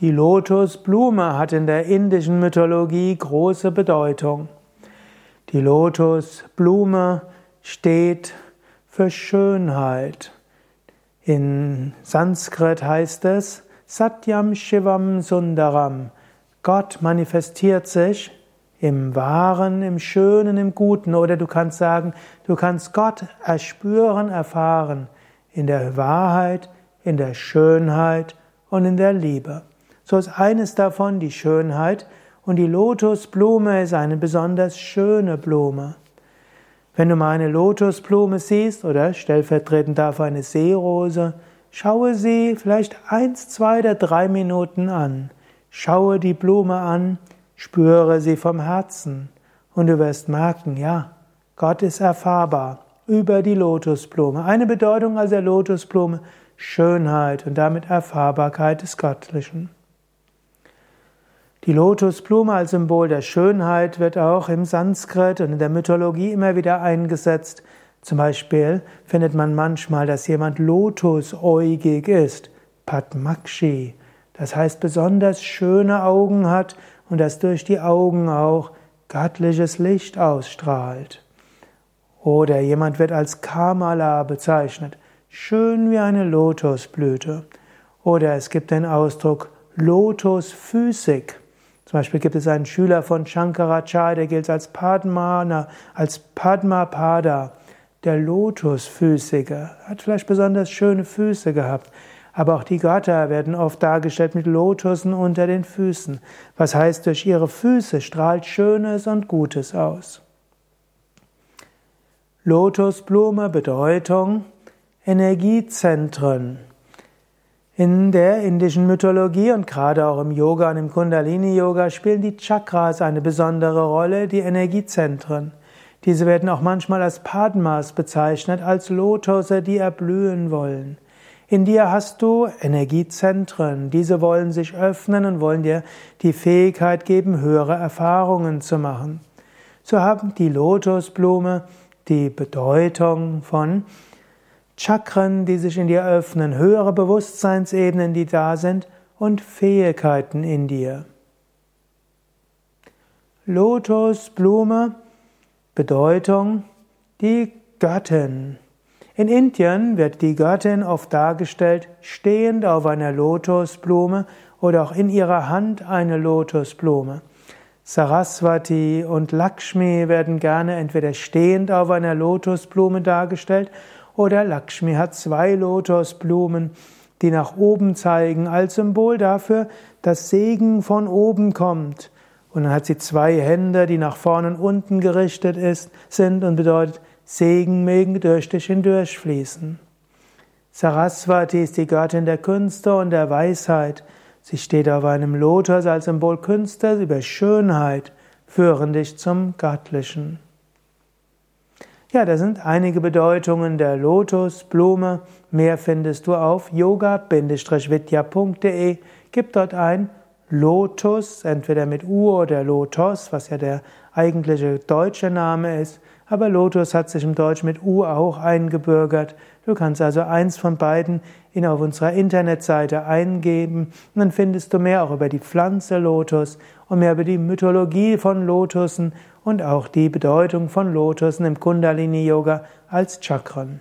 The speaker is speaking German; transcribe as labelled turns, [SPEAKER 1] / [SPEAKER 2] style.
[SPEAKER 1] Die Lotusblume hat in der indischen Mythologie große Bedeutung. Die Lotusblume steht für Schönheit. In Sanskrit heißt es Satyam Shivam Sundaram. Gott manifestiert sich im Wahren, im Schönen, im Guten. Oder du kannst sagen, du kannst Gott erspüren, erfahren in der Wahrheit, in der Schönheit und in der Liebe. So ist eines davon die Schönheit und die Lotusblume ist eine besonders schöne Blume. Wenn du mal eine Lotusblume siehst oder stellvertretend dafür eine Seerose, schaue sie vielleicht eins, zwei oder drei Minuten an. Schaue die Blume an, spüre sie vom Herzen und du wirst merken, ja, Gott ist erfahrbar über die Lotusblume. Eine Bedeutung als der Lotusblume, Schönheit und damit Erfahrbarkeit des Göttlichen. Die Lotusblume als Symbol der Schönheit wird auch im Sanskrit und in der Mythologie immer wieder eingesetzt. Zum Beispiel findet man manchmal, dass jemand lotusäugig ist, Padmakshi. Das heißt, besonders schöne Augen hat und dass durch die Augen auch göttliches Licht ausstrahlt. Oder jemand wird als Kamala bezeichnet, schön wie eine Lotusblüte. Oder es gibt den Ausdruck Lotusphysik. Zum Beispiel gibt es einen Schüler von Shankaracharya, der gilt als Padmana, als Padmapada, der Lotusphysiker. Hat vielleicht besonders schöne Füße gehabt. Aber auch die Götter werden oft dargestellt mit Lotusen unter den Füßen. Was heißt, durch ihre Füße strahlt Schönes und Gutes aus. Lotusblume Bedeutung Energiezentren. In der indischen Mythologie und gerade auch im Yoga und im Kundalini-Yoga spielen die Chakras eine besondere Rolle, die Energiezentren. Diese werden auch manchmal als Padmas bezeichnet, als Lotose, die erblühen wollen. In dir hast du Energiezentren. Diese wollen sich öffnen und wollen dir die Fähigkeit geben, höhere Erfahrungen zu machen. So haben die Lotusblume die Bedeutung von Chakren, die sich in dir öffnen, höhere Bewusstseinsebenen, die da sind und Fähigkeiten in dir. Lotusblume, Bedeutung, die Göttin. In Indien wird die Göttin oft dargestellt stehend auf einer Lotusblume oder auch in ihrer Hand eine Lotusblume. Saraswati und Lakshmi werden gerne entweder stehend auf einer Lotusblume dargestellt oder Lakshmi hat zwei Lotusblumen, die nach oben zeigen, als Symbol dafür, dass Segen von oben kommt. Und dann hat sie zwei Hände, die nach vorne und unten gerichtet ist, sind und bedeutet, Segen mögen durch dich hindurchfließen. Saraswati ist die Göttin der Künste und der Weisheit. Sie steht auf einem Lotus als Symbol Künste über Schönheit, führen dich zum Göttlichen. Ja, das sind einige Bedeutungen der Lotusblume. Mehr findest du auf yoga-vidya.de. Gib dort ein Lotus, entweder mit U oder Lotus, was ja der eigentliche deutsche Name ist. Aber Lotus hat sich im Deutsch mit U auch eingebürgert. Du kannst also eins von beiden in auf unserer Internetseite eingeben und dann findest du mehr auch über die Pflanze Lotus und mehr über die Mythologie von Lotusen und auch die Bedeutung von Lotusen im Kundalini Yoga als Chakren.